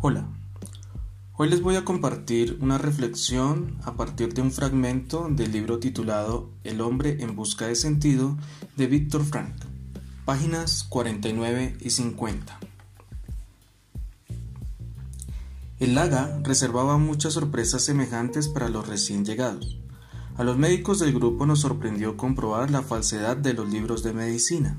Hola, hoy les voy a compartir una reflexión a partir de un fragmento del libro titulado El hombre en busca de sentido de Víctor Frank, páginas 49 y 50. El Laga reservaba muchas sorpresas semejantes para los recién llegados. A los médicos del grupo nos sorprendió comprobar la falsedad de los libros de medicina.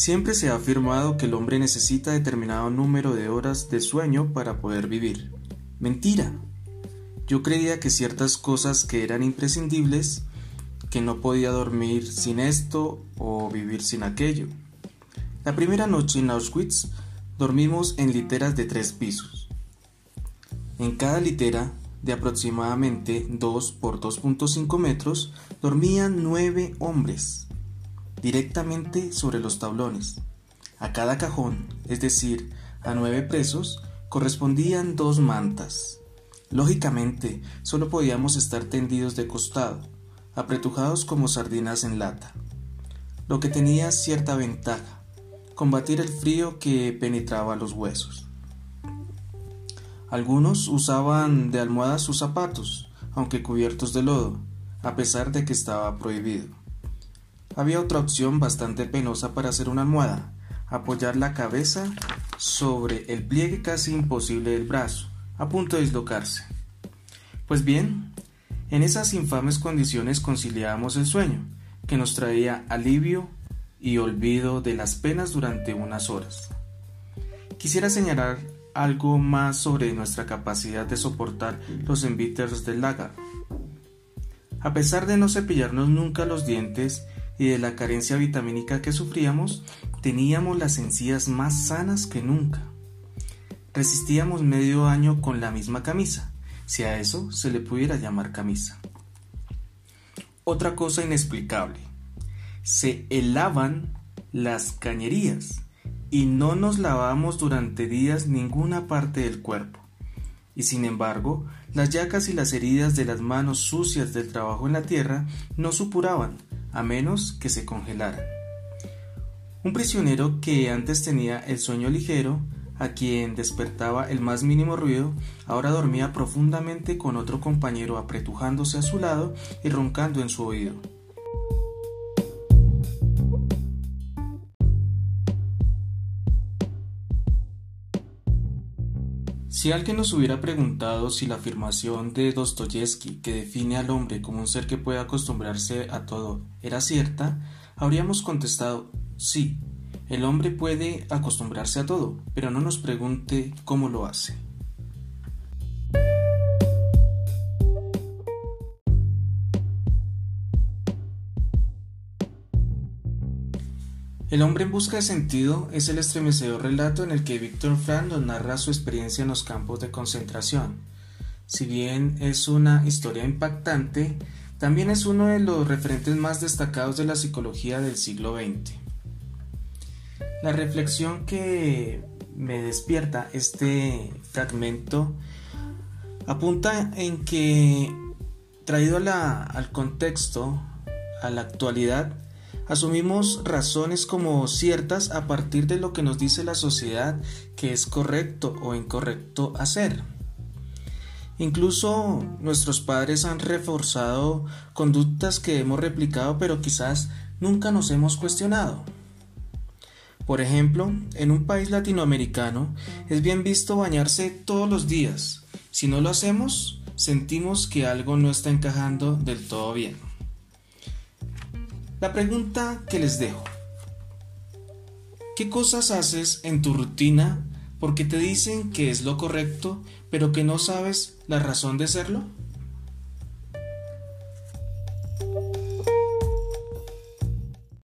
Siempre se ha afirmado que el hombre necesita determinado número de horas de sueño para poder vivir. Mentira. Yo creía que ciertas cosas que eran imprescindibles, que no podía dormir sin esto o vivir sin aquello. La primera noche en Auschwitz dormimos en literas de tres pisos. En cada litera, de aproximadamente 2 por 2.5 metros, dormían nueve hombres directamente sobre los tablones. A cada cajón, es decir, a nueve presos, correspondían dos mantas. Lógicamente, solo podíamos estar tendidos de costado, apretujados como sardinas en lata. Lo que tenía cierta ventaja, combatir el frío que penetraba los huesos. Algunos usaban de almohadas sus zapatos, aunque cubiertos de lodo, a pesar de que estaba prohibido. Había otra opción bastante penosa para hacer una almohada, apoyar la cabeza sobre el pliegue casi imposible del brazo, a punto de dislocarse. Pues bien, en esas infames condiciones conciliábamos el sueño, que nos traía alivio y olvido de las penas durante unas horas. Quisiera señalar algo más sobre nuestra capacidad de soportar los envites del lagar. A pesar de no cepillarnos nunca los dientes y de la carencia vitamínica que sufríamos, teníamos las encías más sanas que nunca. Resistíamos medio año con la misma camisa, si a eso se le pudiera llamar camisa. Otra cosa inexplicable. Se helaban las cañerías y no nos lavamos durante días ninguna parte del cuerpo. Y sin embargo, las yacas y las heridas de las manos sucias del trabajo en la tierra no supuraban, a menos que se congelara. Un prisionero que antes tenía el sueño ligero, a quien despertaba el más mínimo ruido, ahora dormía profundamente con otro compañero apretujándose a su lado y roncando en su oído. Si alguien nos hubiera preguntado si la afirmación de Dostoyevsky, que define al hombre como un ser que puede acostumbrarse a todo, era cierta, habríamos contestado sí, el hombre puede acostumbrarse a todo, pero no nos pregunte cómo lo hace. El hombre en busca de sentido es el estremecedor relato en el que Víctor Frank nos narra su experiencia en los campos de concentración. Si bien es una historia impactante, también es uno de los referentes más destacados de la psicología del siglo XX. La reflexión que me despierta este fragmento apunta en que, traído al contexto, a la actualidad, Asumimos razones como ciertas a partir de lo que nos dice la sociedad que es correcto o incorrecto hacer. Incluso nuestros padres han reforzado conductas que hemos replicado pero quizás nunca nos hemos cuestionado. Por ejemplo, en un país latinoamericano es bien visto bañarse todos los días. Si no lo hacemos, sentimos que algo no está encajando del todo bien. La pregunta que les dejo. ¿Qué cosas haces en tu rutina porque te dicen que es lo correcto, pero que no sabes la razón de serlo?